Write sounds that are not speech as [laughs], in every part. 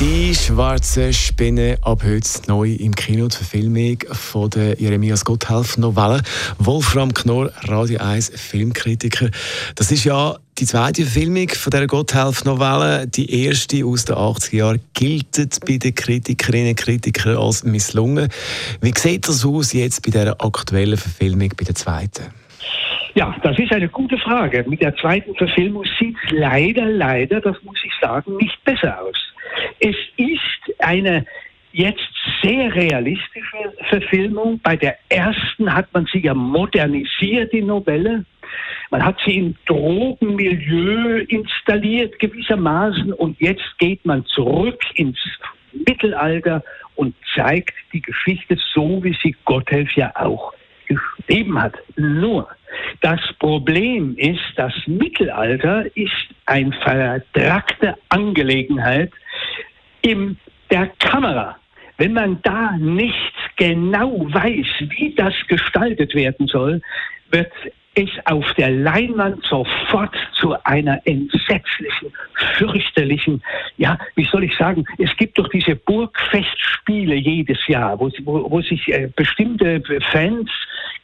Die schwarze Spinne ab heute neu im Kino, die Verfilmung von der Jeremias Gotthelf Novelle. Wolfram Knorr, Radio 1 Filmkritiker. Das ist ja die zweite Verfilmung von der Gotthelf Novelle. Die erste aus den 80er Jahren gilt bei den Kritikerinnen und Kritikern als misslungen. Wie sieht das aus jetzt bei der aktuellen Verfilmung, bei der zweiten? Ja, das ist eine gute Frage. Mit der zweiten Verfilmung sieht es leider, leider, das muss ich sagen, nicht besser aus. Es ist eine jetzt sehr realistische Verfilmung. Bei der ersten hat man sie ja modernisiert, die Novelle. Man hat sie im Drogenmilieu installiert gewissermaßen und jetzt geht man zurück ins Mittelalter und zeigt die Geschichte so, wie sie Gotthelf ja auch geschrieben hat. Nur, das Problem ist, das Mittelalter ist eine vertragte Angelegenheit in der Kamera. Wenn man da nicht genau weiß, wie das gestaltet werden soll, wird es auf der Leinwand sofort zu einer entsetzlichen, fürchterlichen, ja, wie soll ich sagen, es gibt doch diese Burgfestspiele jedes Jahr, wo, wo, wo sich äh, bestimmte Fans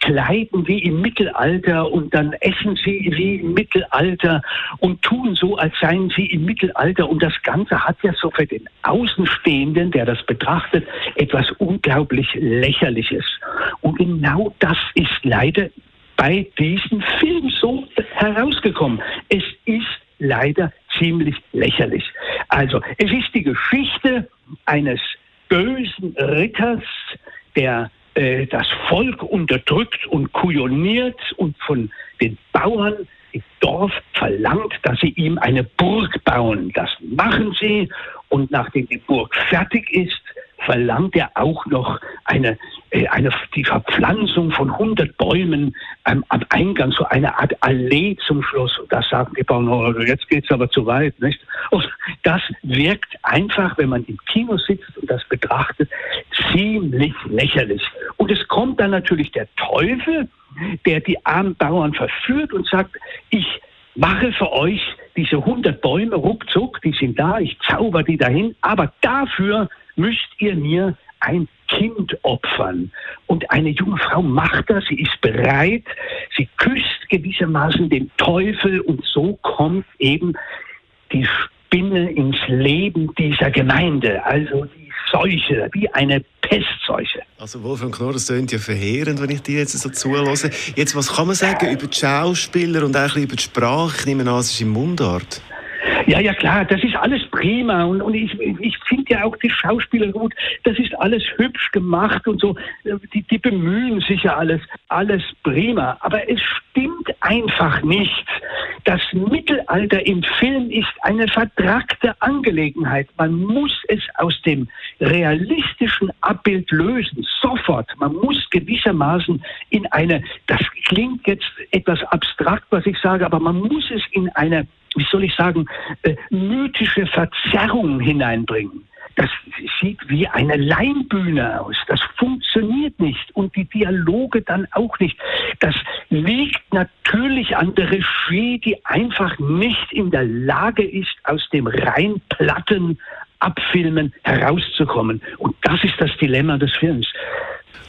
kleiden wie im Mittelalter und dann essen sie wie im Mittelalter und tun so, als seien sie im Mittelalter. Und das Ganze hat ja so für den Außenstehenden, der das betrachtet, etwas unglaublich Lächerliches. Und genau das ist leider bei diesem Film so herausgekommen. Es ist leider ziemlich lächerlich. Also, es ist die Geschichte eines bösen Ritters, der äh, das Volk unterdrückt und kujoniert und von den Bauern im Dorf verlangt, dass sie ihm eine Burg bauen. Das machen sie und nachdem die Burg fertig ist, verlangt er auch noch eine, eine, die Verpflanzung von 100 Bäumen ähm, am Eingang, so eine Art Allee zum Schloss. Und das sagen die Bauern, oh, jetzt geht's aber zu weit. Nicht? Und das wirkt einfach, wenn man im Kino sitzt und das betrachtet, ziemlich lächerlich. Und es kommt dann natürlich der Teufel, der die armen Bauern verführt und sagt, ich mache für euch diese 100 Bäume ruckzuck, die sind da, ich zauber die dahin, aber dafür müsst ihr mir ein Kind opfern. Und eine junge Frau macht das, sie ist bereit, sie küsst gewissermaßen den Teufel und so kommt eben die Spinne ins Leben dieser Gemeinde. Also die Seuche, wie eine Pestseuche. Also Wolfgang Knorr, das klingt ja verheerend, wenn ich dir jetzt so zulasse. Jetzt, was kann man sagen über die Schauspieler und auch über die Sprache? Ich nehme an, es ist in Mundart. Ja, ja, klar, das ist alles prima und, und ich, ich finde ja auch die Schauspieler gut. Das ist alles hübsch gemacht und so. Die, die bemühen sich ja alles, alles prima. Aber es stimmt einfach nicht. Das Mittelalter im Film ist eine vertragte Angelegenheit. Man muss es aus dem realistischen Abbild lösen, sofort. Man muss gewissermaßen in eine, das klingt jetzt etwas abstrakt, was ich sage, aber man muss es in eine wie soll ich sagen, äh, mythische Verzerrung hineinbringen. Das sieht wie eine Leinbühne aus. Das funktioniert nicht. Und die Dialoge dann auch nicht. Das liegt natürlich an der Regie, die einfach nicht in der Lage ist, aus dem rein platten Abfilmen herauszukommen. Und das ist das Dilemma des Films.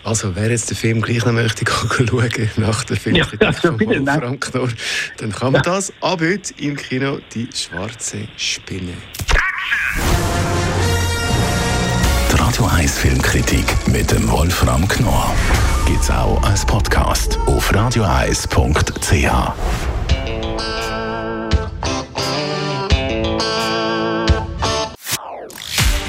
Also, wer jetzt den Film gleich noch möchte [laughs] schauen nach der Film ja, also von Wolfram Knorr, dann kann man ja. das ab heute im Kino «Die schwarze Spinne». Die Radio 1 Filmkritik mit dem Wolfram Knorr gibt es auch als Podcast auf radioeis.ch.